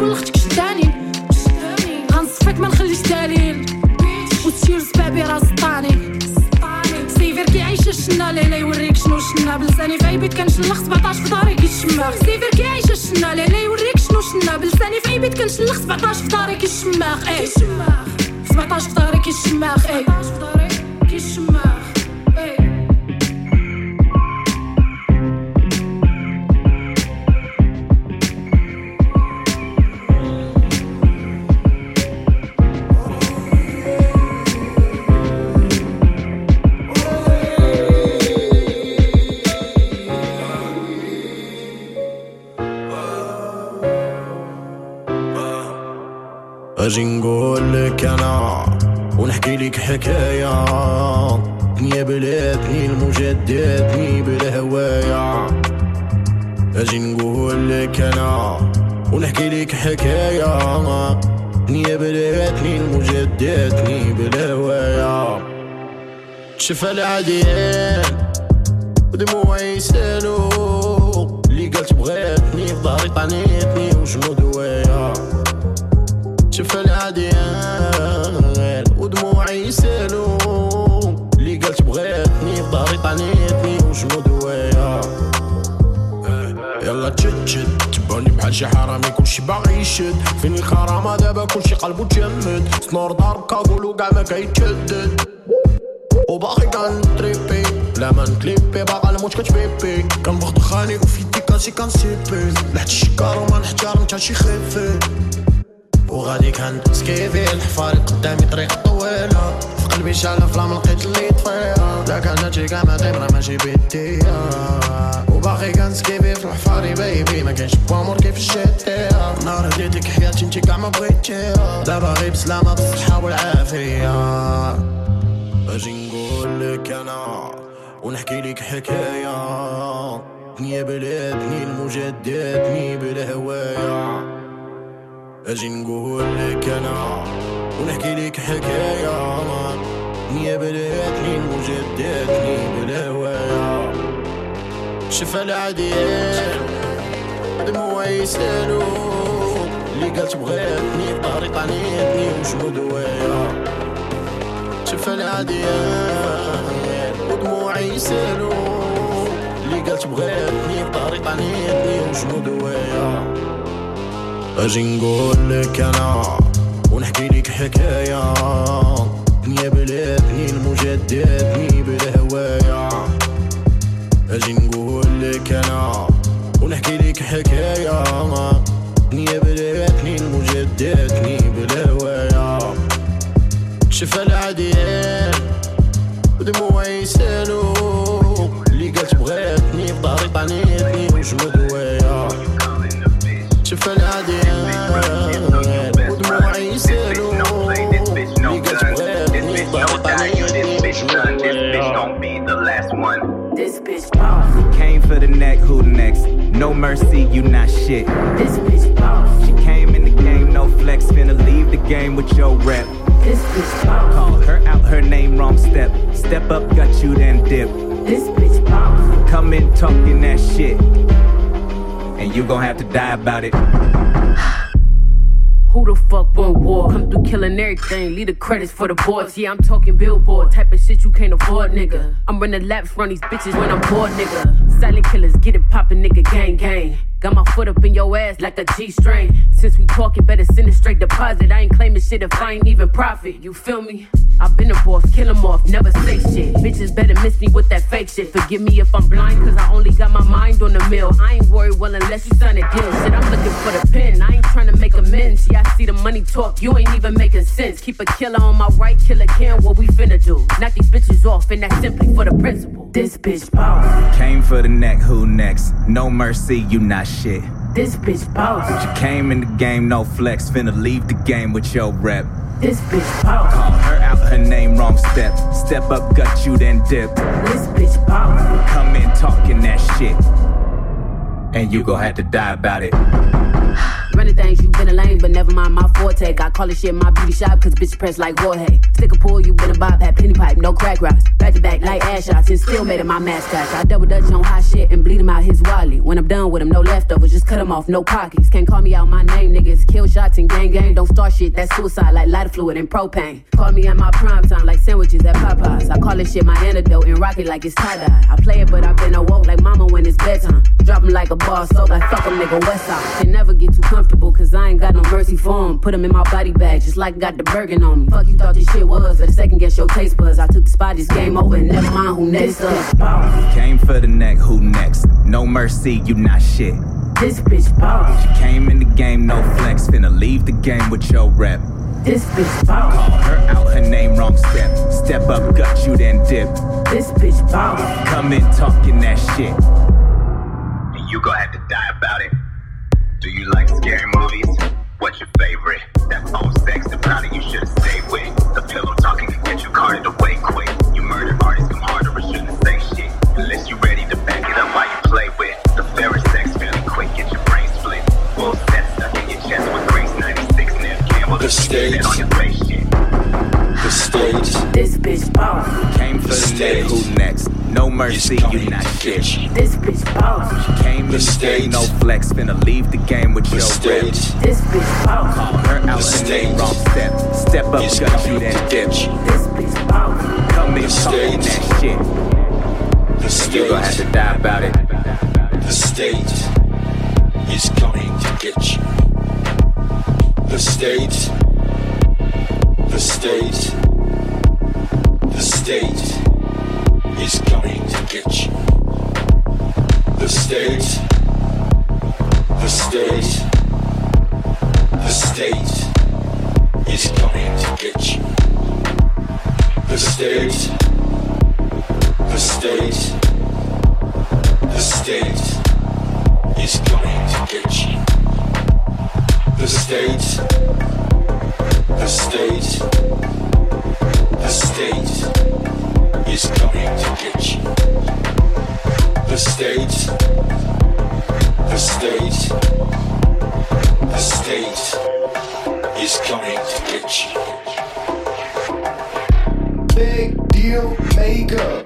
كل أختك شتاني غنصفيك ما نخليش دليل. وتسير سبابي راس طاني. سيفر كي عيش الشنا ليلة يوريك شنو شنا. بلساني في عيبيت كنشلخ 17 في داري سيفر كي عيش الشنا ليلة يوريك شنو شنا. بلساني في عيبيت كنشلخ 17 في داري كيتشماخ إيه. 17 في داري كيتشماخ إيه. 17 في داري كيتشماخ أجي نقول لك أنا ونحكي لك حكاية. دنيا بلادني المجددني بالهواية. أجي نقول لك أنا ونحكي لك حكاية. دنيا بلادني المجددني بالهواية. شفا العاديين ودموعي يسالو اللي قالت بغيتني في ظهري طعنيتني وجنود هوايا يسالو اللي قالت بغيتني ظهري طعنيتني وشنو دوايا يلا تشد تشد تباني بحال شي حرامي كلشي باغي يشد. فين الكرامة دابا كلشي قلبو تجمد. سنور ضرب كاغولو كاع ما كيتشدد. وباقي كنتريبي لا ما نكليبي باقا الموت كتبيبي. كنبغ دخاني وفي يدي كاسي كنسيبي. لحت الشكار وما نحترم تا شي خيفي. وغادي كان سكيفي الحفاري قدامي طريق طويلة. في قلبي شعلة فلام لقيت اللي طفيها لا كان هادشي كاع ما غير ماشي بيديا وباقي كان سكيفي في الحفاري بيبي ما كاينش بوامور كيف الشتيها نهار هديتك حياتي انتي كاع ما بغيتيها دابا غير بسلامة بالصحة والعافية. أجي نقول لك أنا ونحكي لك حكاية. دنيا بلادني المجددني بالهواية. أجي نقول لك أنا ونحكي لك حكاية يا بلادني وجدتني بلا هوايا شفا العديل دموع يسألو. اللي قالت بغاتني بطاري طعنيتني وشهود هوايا شفا العديل دموع يسألو. اللي قالت بغاتني بطاري طعنيتني وشهود هوايا أجي نقول لك أنا ونحكي لك حكاية. دنيا بلادني المجددني بالهواية. أجي نقول لك أنا ونحكي لك حكاية. دنيا بلادني المجددني بالهواية. شفا العاديين ودموعي يسالو اللي قالت بغيتني ظهري طعنيتني وشنو No mercy, you not shit. This bitch boss. She came in the game, no flex, finna leave the game with your rep. This bitch boss. Call her out, her name wrong step. Step up, got you then dip. This bitch boss. Come in talking that shit. And you gon' have to die about it. Who the fuck want war? Come through killing everything, leave the credits for the boards. Yeah, I'm talking billboard, type of shit you can't afford, nigga. I'm running laps, run these bitches when I'm bored, nigga. Silent killers, get it poppin', nigga, gang, gang. Got my foot up in your ass like a G string. Since we talking, better send a straight deposit. I ain't claiming shit if I ain't even profit. You feel me? I've been a boss, kill 'em off, never say shit. Bitches better miss me with that fake shit. Forgive me if I'm blind, cause I only got my mind on the mill. I ain't worried, well, unless you sign a deal. Shit, I'm looking for the pen. I ain't trying to make amends. Yeah, I see the money talk, you ain't even making sense. Keep a killer on my right, killer can, what we finna do. Knock these bitches off, and that's simply for the principle. This bitch boss. Came for the neck, who next? No mercy, you not shit. This bitch boss. You came in the game, no flex, finna leave the game with your rep. This bitch boss. Call her out, her name wrong step. Step up, gut you, then dip. This bitch boss. Come in talking that shit. And you gon' have to die about it. Running things, you been a lame, but never mind my forte. I call this shit my beauty shop, cause bitch press like Jorge. Stick a pull, you been a bob, had penny pipe, no crack rocks. Back to back like ass shots, and still made it my mascot. I double dutch on hot shit and bleed him out his wally. When I'm done with him, no leftovers, just cut him off, no pockets. Can't call me out my name, niggas. Kill shots and gang gang, don't start shit, that's suicide like lighter fluid and propane. Call me at my prime time like sandwiches at Popeyes. I call this shit my antidote and rock it like it's tie dye. I play it, but I've been awoke like mama when it's bedtime. Drop him like a bar soap, like fuck him, nigga, west side. Can never get too comfortable, cause I ain't got no mercy for him. Put him in my body bag, just like got the Bergen on me. Fuck you thought this shit was, for the second guess your taste buds. I took the spot, this game over, and never mind who next up. Came for the neck, who next? No mercy, you not shit. This bitch boss. She came in the game, no flex, finna leave the game with your rep. This bitch boss. Call her out, her name wrong step. Step up, gut you, then dip. This bitch boss. Come in talking that shit. And you gon' have to die about it. Do you like scary movies? What's your favorite? That old sex, the you should've stayed with. The pillow talking can get you carted away quick. You murder artists come harder or shouldn't say shit. Unless you ready to back it up while you play with. The favorite sex really quick, get your brain split. Full set stuck in your chest with Grace 96 Nip Campbell. The stage. The stage This bitch boss. Came for the neck, stage. who next? No mercy, you not shit. get. This bitch boss. Came in The the stage. no flex, finna leave the game with The your rep. stage This bitch boss. Call her out, The her stage. name wrong step. Step up, is gut you, coming to then dip. get you. This bitch boss. Come in The stage. that shit. The You gon' have to die about it. the stage is coming to get you. The stage, the stage, the stage is coming to get you. The stage, the stage, the stage is coming to get you. The stage, the stage. The stage is coming to get you. The stage, the stage, the stage is coming to get you. The stage, the stage, the stage is coming to get you. Big deal maker,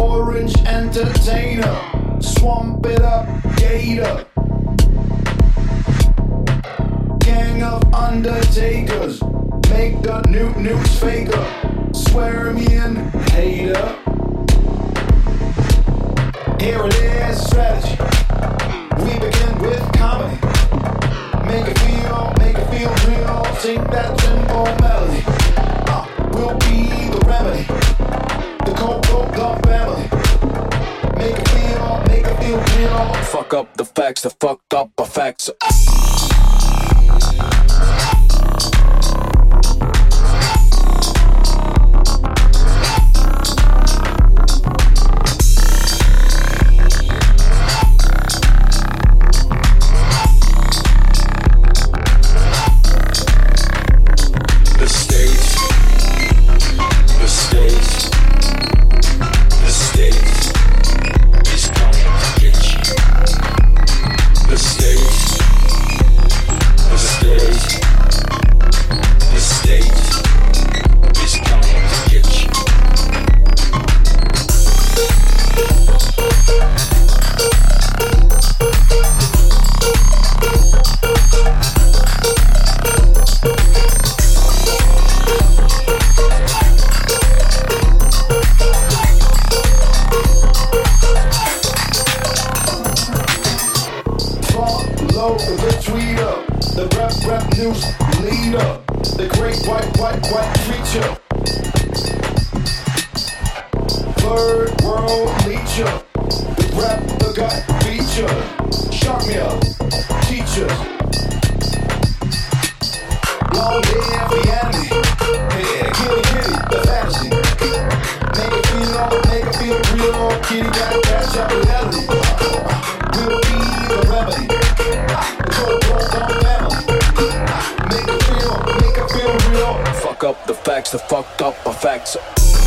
orange entertainer, swamp it up, gator. Gang of undertakers, make the new news faker, swear me in, hater. Here it is, strategy. We begin with comedy. Make it feel, make it feel real. Sing that simple melody. Uh, we'll be the remedy. The Coco the family. Make it feel, make it feel real. Fuck up the facts, the fucked up are Zeus leader, the great white, white, white creature. Third world leader, the rap, the gut feature. Shock teacher. Long live the enemy. Yeah, kitty, kitty, the fantasy. Make it feel all, make it feel real. Kitty got a bad chapter melody. facts, the fucked up effects.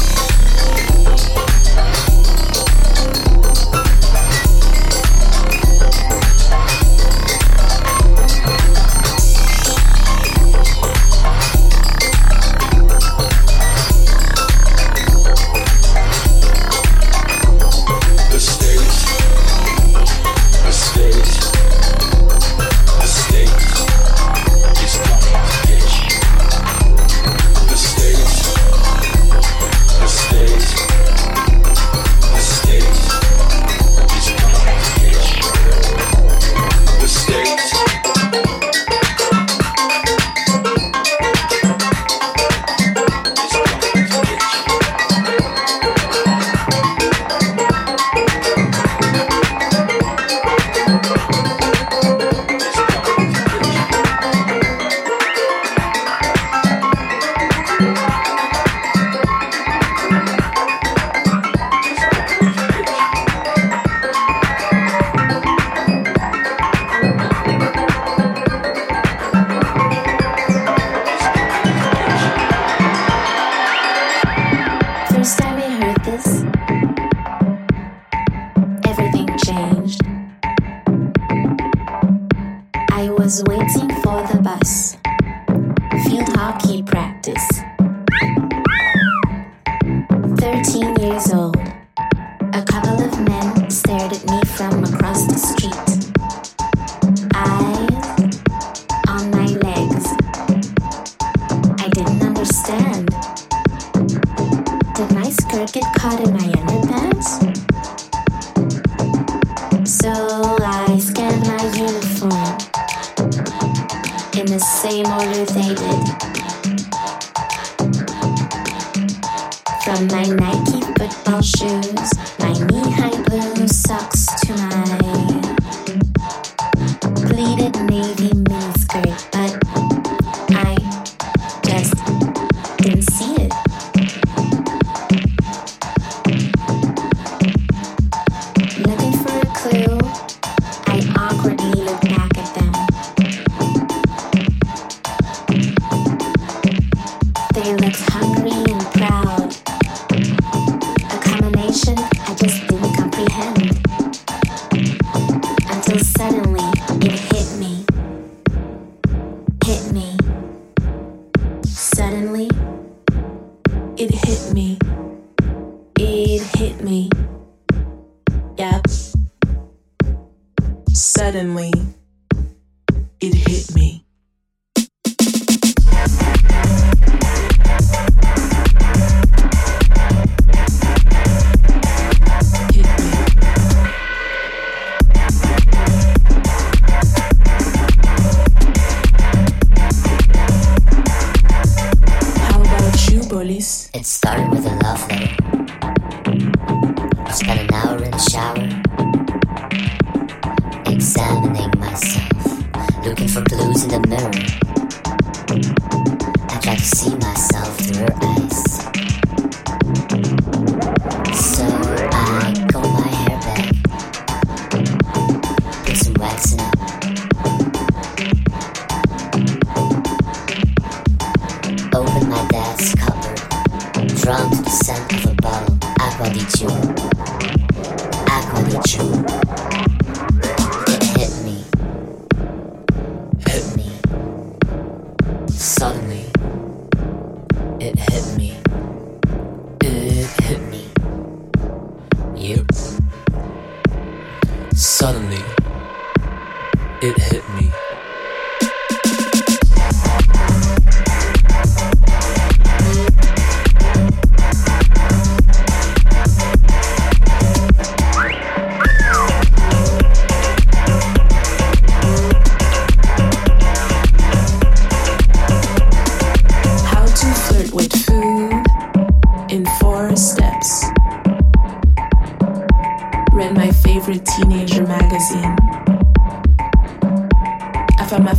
It hit me.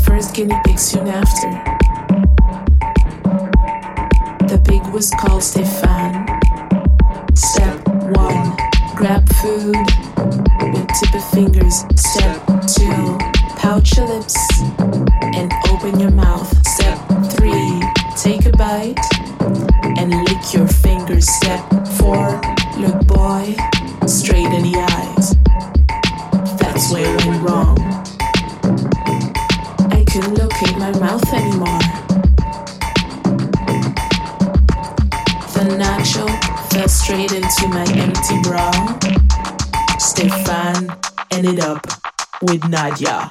First guinea pig soon after. The pig was called Stefan. Step one, grab food with tip of fingers. Step two, pouch your lips and open your mouth. Step three, take a bite and lick your fingers. Step four, look boy straight in the eyes. That's where it went wrong. Mouth anymore. The nacho fell straight into my empty bra. Stefan ended up with Nadia.